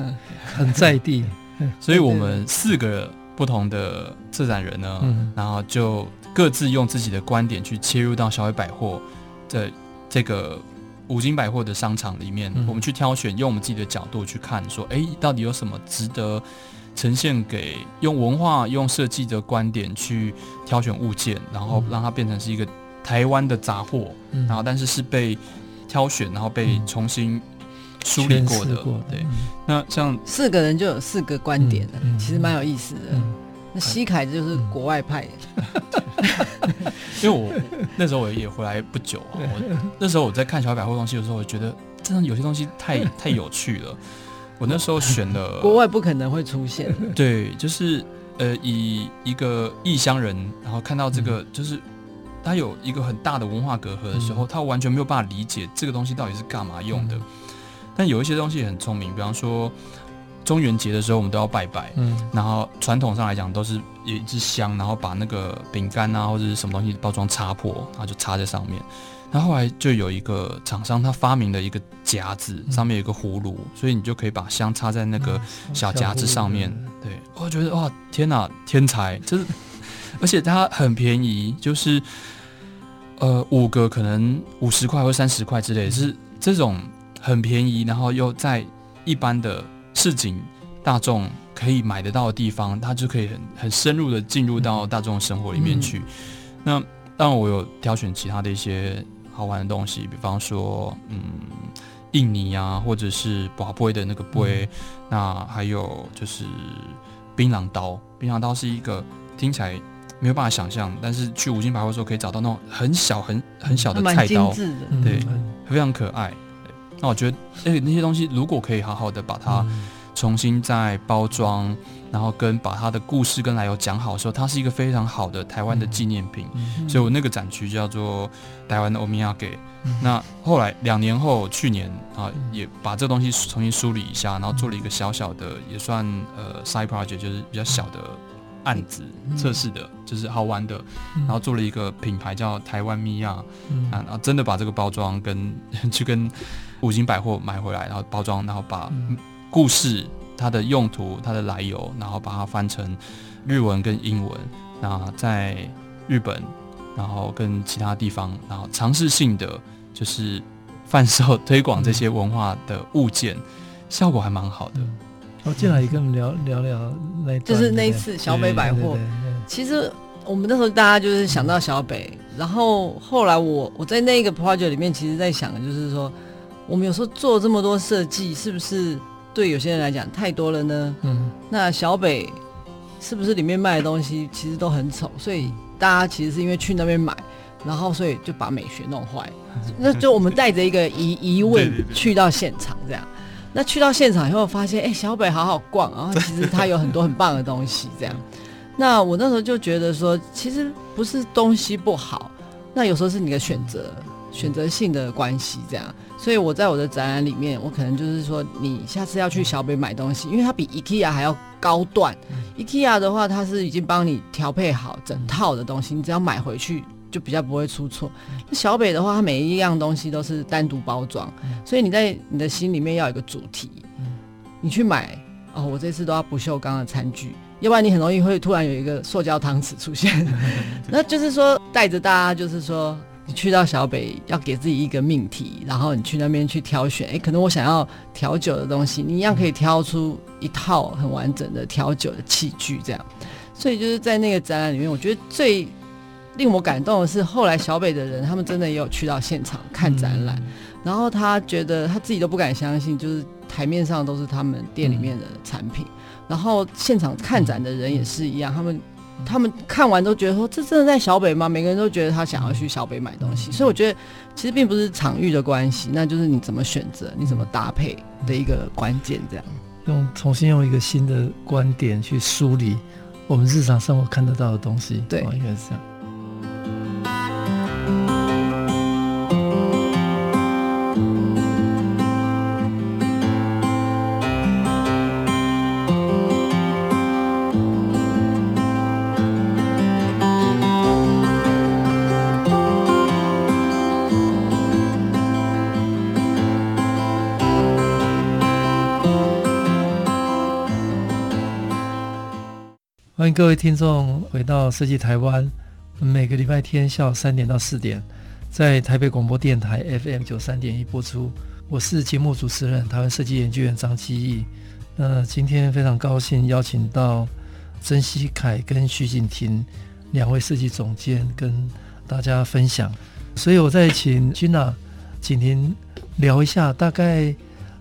很在地。所以我们四个不同的策展人呢，然后就各自用自己的观点去切入到小伟百货的这个五金百货的商场里面，我们去挑选，用我们自己的角度去看，说，哎，到底有什么值得。呈现给用文化、用设计的观点去挑选物件，然后让它变成是一个台湾的杂货，嗯、然后但是是被挑选，然后被重新梳理过的。过对，嗯、那像四个人就有四个观点了，嗯嗯、其实蛮有意思的。嗯、那西凯就是国外派，因为我那时候我也回来不久啊，我那时候我在看小百货东西的时候，我觉得真的有些东西太 太有趣了。我那时候选了 国外不可能会出现，对，就是呃，以一个异乡人，然后看到这个，就是他有一个很大的文化隔阂的时候，他完全没有办法理解这个东西到底是干嘛用的。但有一些东西很聪明，比方说中元节的时候，我们都要拜拜，嗯，然后传统上来讲都是有一支香，然后把那个饼干啊或者是什么东西包装插破，然后就插在上面。那后来就有一个厂商，他发明了一个夹子，上面有一个葫芦，所以你就可以把香插在那个小夹子上面。对，我觉得哇，天哪，天才！就是，而且它很便宜，就是呃五个可能五十块或三十块之类，是这种很便宜，然后又在一般的市井大众可以买得到的地方，它就可以很很深入的进入到大众生活里面去。那当然，我有挑选其他的一些。好玩的东西，比方说，嗯，印尼啊，或者是拔杯的那个杯，嗯、那还有就是槟榔刀。槟榔刀是一个听起来没有办法想象，但是去五金百货的时候可以找到那种很小、很很小的菜刀，对，非常可爱。那我觉得，哎，那些东西如果可以好好的把它重新再包装。然后跟把它的故事跟来由讲好的时候，它是一个非常好的台湾的纪念品，嗯、所以我那个展区叫做台湾的欧米亚给。嗯、那后来两年后，去年啊，也把这个东西重新梳理一下，然后做了一个小小的，也算呃 side project，就是比较小的案子测试的，就是好玩的。然后做了一个品牌叫台湾米亚，嗯、啊，然后真的把这个包装跟 去跟五金百货买回来，然后包装，然后把故事。它的用途、它的来由，然后把它翻成日文跟英文，那在日本，然后跟其他地方，然后尝试性的就是贩售推广这些文化的物件，嗯、效果还蛮好的。我进来也跟我们聊聊聊那，就是那一次小北百货。其实我们那时候大家就是想到小北，然后后来我我在那个 project 里面，其实在想的就是说，我们有时候做这么多设计，是不是？对有些人来讲太多了呢。嗯，那小北是不是里面卖的东西其实都很丑？所以大家其实是因为去那边买，然后所以就把美学弄坏。那就我们带着一个疑疑问去到现场，这样。那去到现场以后发现，哎，小北好好逛然后，其实它有很多很棒的东西，这样。那我那时候就觉得说，其实不是东西不好，那有时候是你的选择，选择性的关系这样。所以我在我的展览里面，我可能就是说，你下次要去小北买东西，因为它比 IKEA 还要高段。IKEA 的话，它是已经帮你调配好整套的东西，你只要买回去就比较不会出错。那小北的话，它每一样东西都是单独包装，所以你在你的心里面要有一个主题。你去买哦，我这次都要不锈钢的餐具。要不然你很容易会突然有一个塑胶汤匙出现，那就是说带着大家，就是说你去到小北要给自己一个命题，然后你去那边去挑选，哎，可能我想要调酒的东西，你一样可以挑出一套很完整的调酒的器具，这样。所以就是在那个展览里面，我觉得最令我感动的是，后来小北的人他们真的也有去到现场看展览，然后他觉得他自己都不敢相信，就是台面上都是他们店里面的产品。然后现场看展的人也是一样，他们他们看完都觉得说，这真的在小北吗？每个人都觉得他想要去小北买东西，所以我觉得其实并不是场域的关系，那就是你怎么选择、你怎么搭配的一个关键。这样用重新用一个新的观点去梳理我们日常生活看得到的东西，对，应该是这样。各位听众回到设计台湾，每个礼拜天下午三点到四点，在台北广播电台 FM 九三点一播出。我是节目主持人台湾设计研究员张基义。那今天非常高兴邀请到曾希凯跟徐景婷两位设计总监跟大家分享。所以我再请 Gina 景婷聊一下，大概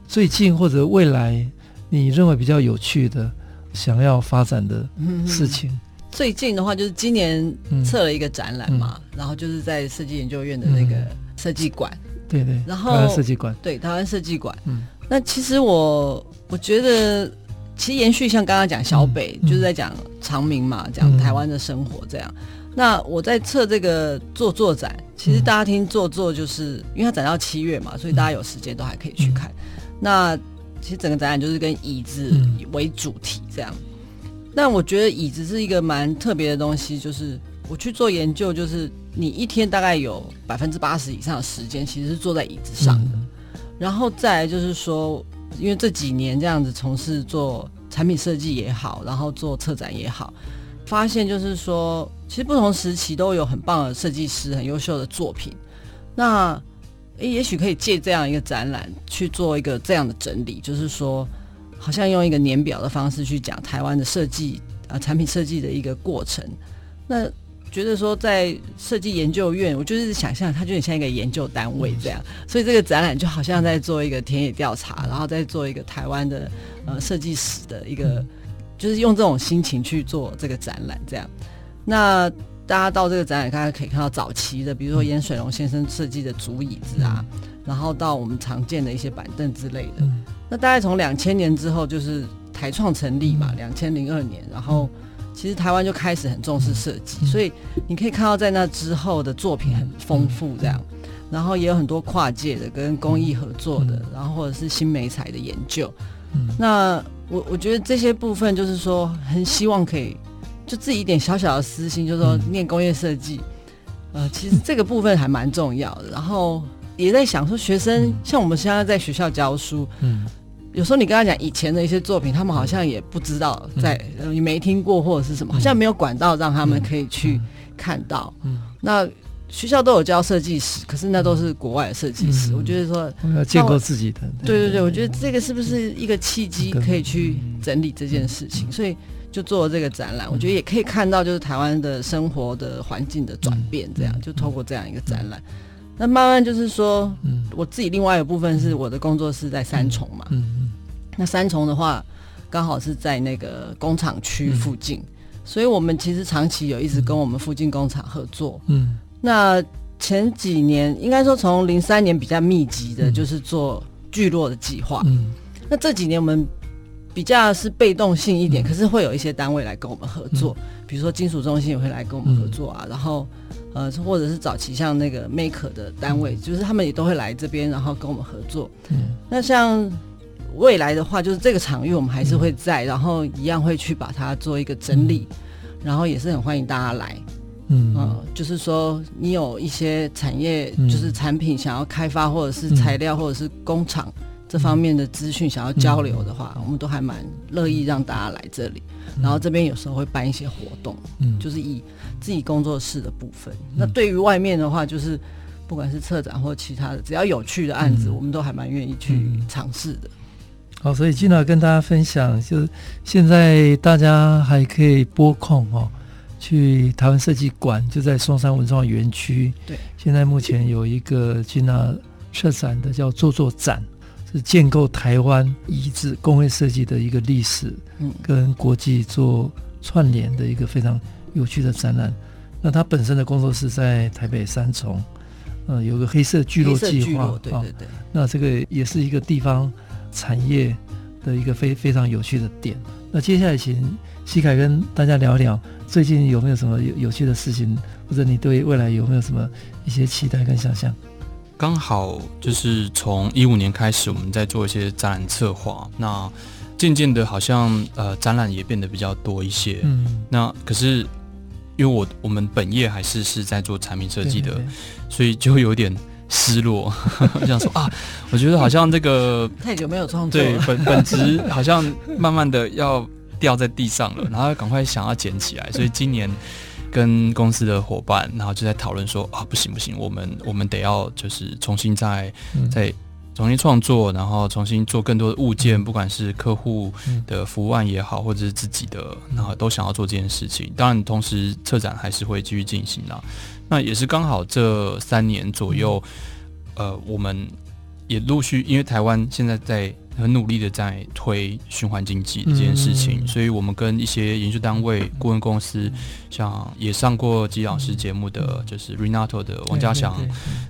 最近或者未来你认为比较有趣的。想要发展的事情，嗯、最近的话就是今年测了一个展览嘛，嗯、然后就是在设计研究院的那个设计馆，对对，然后台湾设计馆，对台湾设计馆。嗯，那其实我我觉得，其实延续像刚刚讲小北，嗯、就是在讲长明嘛，讲台湾的生活这样。嗯、那我在测这个做作展，其实大家听做作，就是因为它展到七月嘛，所以大家有时间都还可以去看。嗯、那其实整个展览就是跟椅子为主题这样，那、嗯、我觉得椅子是一个蛮特别的东西。就是我去做研究，就是你一天大概有百分之八十以上的时间其实是坐在椅子上的。嗯、然后再来就是说，因为这几年这样子从事做产品设计也好，然后做策展也好，发现就是说，其实不同时期都有很棒的设计师、很优秀的作品。那诶，也许可以借这样一个展览去做一个这样的整理，就是说，好像用一个年表的方式去讲台湾的设计啊、呃，产品设计的一个过程。那觉得说，在设计研究院，我就是想象它就很像一个研究单位这样，所以这个展览就好像在做一个田野调查，然后再做一个台湾的呃设计史的一个，就是用这种心情去做这个展览这样。那。大家到这个展览，大家可以看到早期的，比如说严水龙先生设计的竹椅子啊，嗯、然后到我们常见的一些板凳之类的。嗯、那大概从两千年之后，就是台创成立嘛，两千零二年，然后其实台湾就开始很重视设计，嗯、所以你可以看到在那之后的作品很丰富，这样，嗯、然后也有很多跨界的跟工艺合作的，嗯、然后或者是新媒材的研究。嗯、那我我觉得这些部分就是说，很希望可以。就自己一点小小的私心，就是说念工业设计，嗯、呃，其实这个部分还蛮重要的。然后也在想说，学生像我们现在在学校教书，嗯，有时候你跟他讲以前的一些作品，他们好像也不知道在，在、嗯、你没听过或者是什么，好像没有管道让他们可以去看到。嗯，那学校都有教设计师，可是那都是国外的设计师。嗯、我觉得说要建构自己的，对对对，我觉得这个是不是一个契机，可以去整理这件事情？所以。就做了这个展览，我觉得也可以看到，就是台湾的生活的环境的转变，这样就透过这样一个展览，那慢慢就是说，我自己另外一部分是我的工作室在三重嘛，那三重的话刚好是在那个工厂区附近，所以我们其实长期有一直跟我们附近工厂合作，嗯，那前几年应该说从零三年比较密集的，就是做聚落的计划。嗯，那这几年我们比较是被动性一点，可是会有一些单位来跟我们合作，比如说金属中心也会来跟我们合作啊，然后呃，或者是早期像那个 Maker 的单位，就是他们也都会来这边，然后跟我们合作。嗯，那像未来的话，就是这个场域我们还是会在，然后一样会去把它做一个整理，然后也是很欢迎大家来。嗯，嗯，就是说，你有一些产业，就是产品想要开发，或者是材料，或者是工厂这方面的资讯想要交流的话，我们都还蛮乐意让大家来这里。然后这边有时候会办一些活动，嗯，就是以自己工作室的部分。那对于外面的话，就是不管是策展或其他的，只要有趣的案子，我们都还蛮愿意去尝试的。好，所以今天跟大家分享，就是现在大家还可以拨空哦。去台湾设计馆，就在松山文创园区。对，现在目前有一个金娜策展的叫“做做展”，是建构台湾遗址工业设计的一个历史，嗯，跟国际做串联的一个非常有趣的展览。那他本身的工作室在台北三重，呃，有个黑色聚落计划，对对对。那这个也是一个地方产业的一个非非常有趣的点。那接下来请西凯跟大家聊聊。最近有没有什么有有趣的事情，或者你对未来有没有什么一些期待跟想象？刚好就是从一五年开始，我们在做一些展览策划，那渐渐的，好像呃展览也变得比较多一些。嗯，那可是因为我我们本业还是是在做产品设计的，对对对，所以就会有点失落，这样说啊，我觉得好像这个 太久没有创作，对本本质好像慢慢的要。掉在地上了，然后赶快想要捡起来，所以今年跟公司的伙伴，然后就在讨论说啊，不行不行，我们我们得要就是重新再再重新创作，然后重新做更多的物件，不管是客户的服务案也好，或者是自己的，然后都想要做这件事情。当然，同时策展还是会继续进行啦。那也是刚好这三年左右，呃，我们也陆续因为台湾现在在。很努力的在推循环经济这件事情，嗯、所以我们跟一些研究单位、顾问公司，像也上过吉老师节目的，就是 Renato 的王家祥，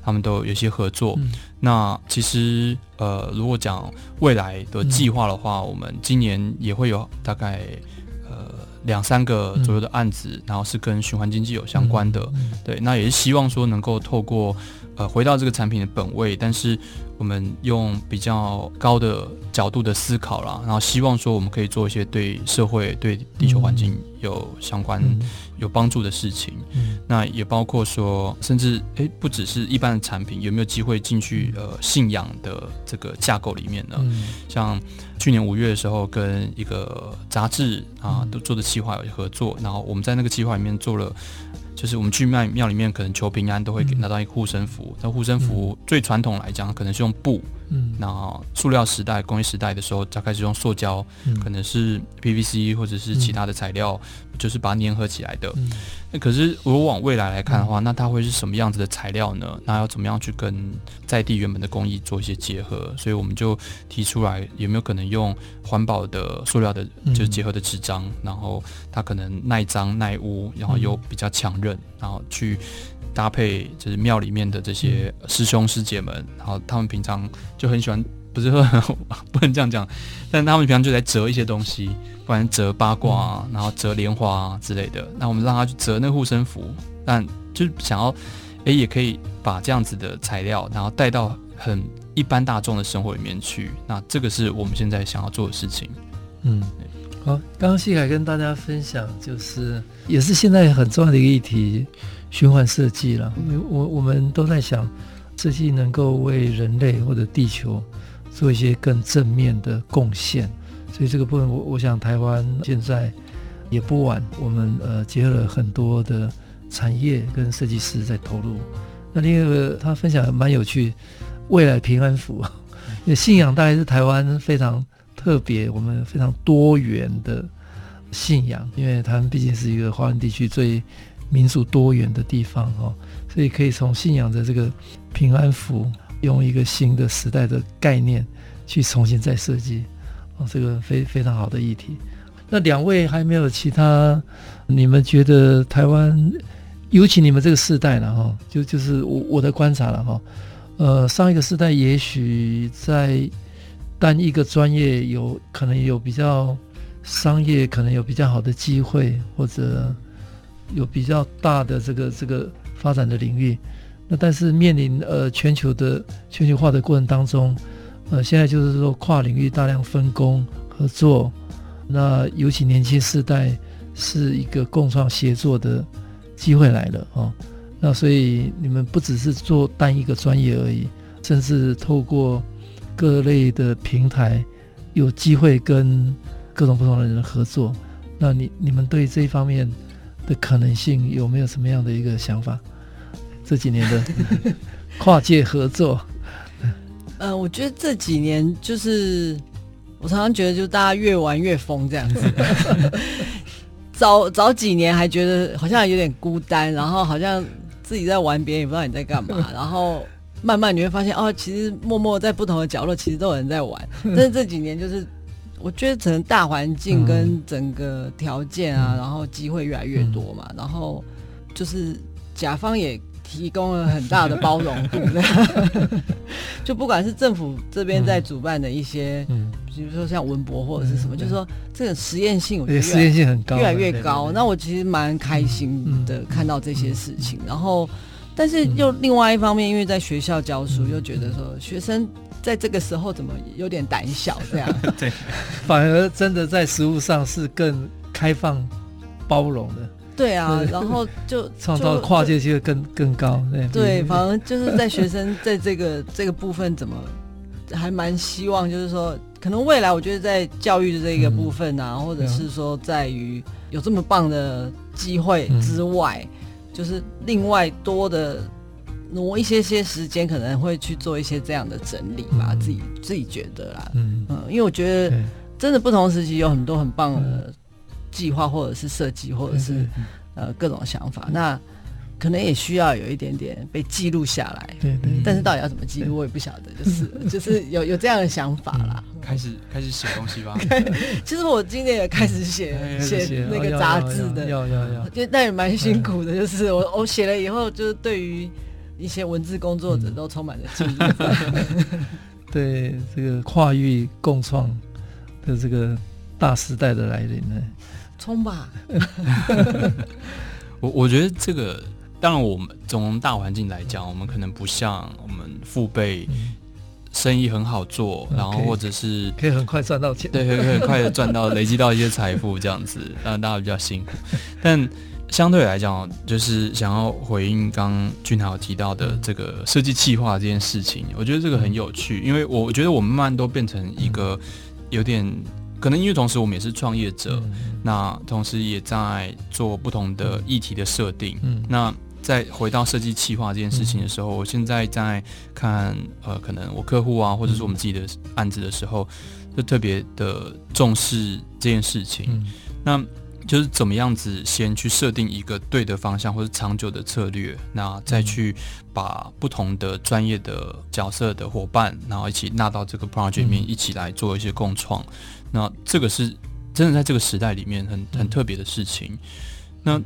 他们都有一些合作。嗯、那其实呃，如果讲未来的计划的话，我们今年也会有大概呃两三个左右的案子，然后是跟循环经济有相关的。对，那也是希望说能够透过呃回到这个产品的本位，但是。我们用比较高的角度的思考啦，然后希望说我们可以做一些对社会、对地球环境有相关、有帮助的事情。嗯、那也包括说，甚至诶，不只是一般的产品，有没有机会进去呃信仰的这个架构里面呢？嗯、像去年五月的时候，跟一个杂志啊都做的企划有合作，然后我们在那个计划里面做了。就是我们去庙庙里面，可能求平安都会给拿到一个护身符。那护身符最传统来讲，可能是用布。嗯，那塑料时代、工业时代的时候，它开始用塑胶，可能是 PVC 或者是其他的材料，就是把它粘合起来的。那可是如果往未来来看的话，那它会是什么样子的材料呢？那要怎么样去跟在地原本的工艺做一些结合？所以我们就提出来，有没有可能用环保的塑料的，就是结合的纸张，然后它可能耐脏耐污，然后又比较强韧，然后去。搭配就是庙里面的这些师兄师姐们，然后他们平常就很喜欢，不是说 不能这样讲，但他们平常就在折一些东西，不然折八卦啊，然后折莲花啊之类的。那我们让他去折那护身符，但就是想要，哎，也可以把这样子的材料，然后带到很一般大众的生活里面去。那这个是我们现在想要做的事情。嗯，好，刚刚细凯跟大家分享，就是也是现在很重要的一个议题。循环设计了，我我们都在想，设计能够为人类或者地球做一些更正面的贡献，所以这个部分我我想台湾现在也不晚，我们呃结合了很多的产业跟设计师在投入。那另一个他分享的蛮有趣，未来平安符，信仰大概是台湾非常特别，我们非常多元的信仰，因为台湾毕竟是一个华人地区最。民族多元的地方哦，所以可以从信仰的这个平安符，用一个新的时代的概念去重新再设计哦，这个非非常好的议题。那两位还没有其他，你们觉得台湾尤其你们这个世代了哈，就就是我我的观察了哈，呃，上一个世代也许在单一个专业有可能有比较商业，可能有比较好的机会，或者有比较大的这个这个发展的领域。那但是面临呃全球的全球化的过程当中，呃，现在就是说跨领域大量分工合作，那尤其年轻世代是一个共创协作的。机会来了哦，那所以你们不只是做单一个专业而已，甚至透过各类的平台，有机会跟各种不同的人合作。那你你们对这一方面的可能性有没有什么样的一个想法？这几年的跨界合作，呃，我觉得这几年就是我常常觉得，就大家越玩越疯这样子。早早几年还觉得好像有点孤单，然后好像自己在玩，别人也不知道你在干嘛。然后慢慢你会发现，哦，其实默默在不同的角落，其实都有人在玩。但是这几年就是，我觉得可能大环境跟整个条件啊，然后机会越来越多嘛，然后就是甲方也。提供了很大的包容 度，就不管是政府这边在主办的一些，嗯，比如说像文博或者是什么，就是说这个实验性，我觉得实验性很高，越来越高。那我其实蛮开心的看到这些事情，然后，但是又另外一方面，因为在学校教书，又觉得说学生在这个时候怎么有点胆小这样，对，反而真的在食物上是更开放包容的。对啊，然后 就创造跨界机会更更高。对，对，反而就是在学生在这个这个部分，怎么还蛮希望，就是说，可能未来我觉得在教育的这个部分啊，或者是说在于有这么棒的机会之外，就是另外多的挪一些些时间，可能会去做一些这样的整理吧。自己自己觉得啦，嗯嗯，因为我觉得真的不同时期有很多很棒的。计划或者是设计，或者是呃各种想法，那可能也需要有一点点被记录下来。对对。但是到底要怎么记录，我也不晓得。就是 就是有有这样的想法啦。开始开始写东西吧。其实我今年也开始写写那个杂志的，要要要。就但也蛮辛苦的，就是我我写了以后，就是对于一些文字工作者都充满了敬意。对这个跨域共创的这个大时代的来临呢。冲吧！我我觉得这个，当然我们从大环境来讲，我们可能不像我们父辈，生意很好做，然后或者是可以很快赚到钱，对，可以很快的赚到累积到一些财富这样子，当然大家比较辛苦。但相对来讲，就是想要回应刚俊豪提到的这个设计企划这件事情，我觉得这个很有趣，因为我觉得我们慢慢都变成一个有点。可能因为同时我们也是创业者，嗯、那同时也在做不同的议题的设定。嗯，那再回到设计企划这件事情的时候，嗯、我现在在看呃，可能我客户啊，或者是我们自己的案子的时候，就特别的重视这件事情。嗯、那就是怎么样子先去设定一个对的方向或者长久的策略，那再去把不同的专业的角色的伙伴，然后一起纳到这个 project 里面，一起来做一些共创。那这个是真的在这个时代里面很很特别的事情。那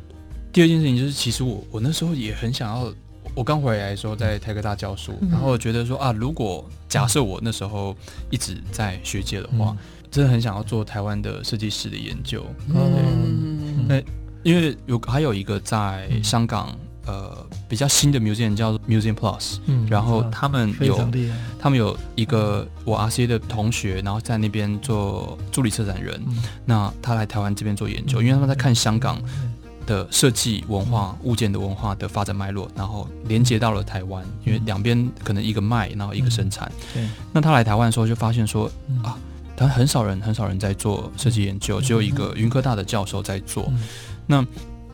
第二件事情就是，其实我我那时候也很想要，我刚回来的时候在台科大教书，然后我觉得说啊，如果假设我那时候一直在学界的话。真的很想要做台湾的设计师的研究，嗯，那因为有还有一个在香港，呃，比较新的 museum 叫做 Museum Plus，嗯，然后他们有他们有一个我 RCA 的同学，然后在那边做助理策展人，那他来台湾这边做研究，因为他们在看香港的设计文化、物件的文化的发展脉络，然后连接到了台湾，因为两边可能一个卖，然后一个生产，对，那他来台湾的时候就发现说啊。但很少人，很少人在做设计研究，只有一个云科大的教授在做。那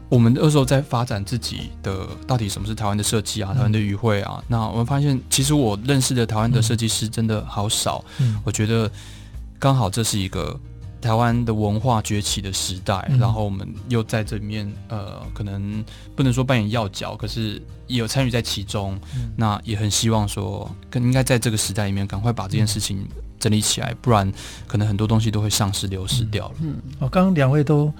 我们那时候在发展自己的，到底什么是台湾的设计啊？台湾的语汇啊？那我们发现，其实我认识的台湾的设计师真的好少。我觉得刚好这是一个台湾的文化崛起的时代，然后我们又在这里面，呃，可能不能说扮演要角，可是也有参与在其中。那也很希望说，更应该在这个时代里面，赶快把这件事情。整理起来，不然可能很多东西都会丧失、流失掉了。嗯，哦，刚刚两位都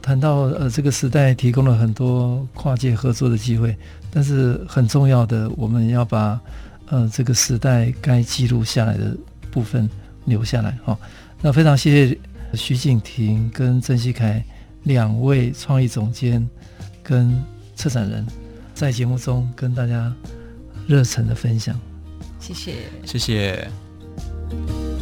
谈到呃这个时代提供了很多跨界合作的机会，但是很重要的，我们要把呃这个时代该记录下来的部分留下来哈、哦。那非常谢谢徐景婷跟郑希凯两位创意总监跟策展人，在节目中跟大家热忱的分享，谢谢，谢谢。Bye.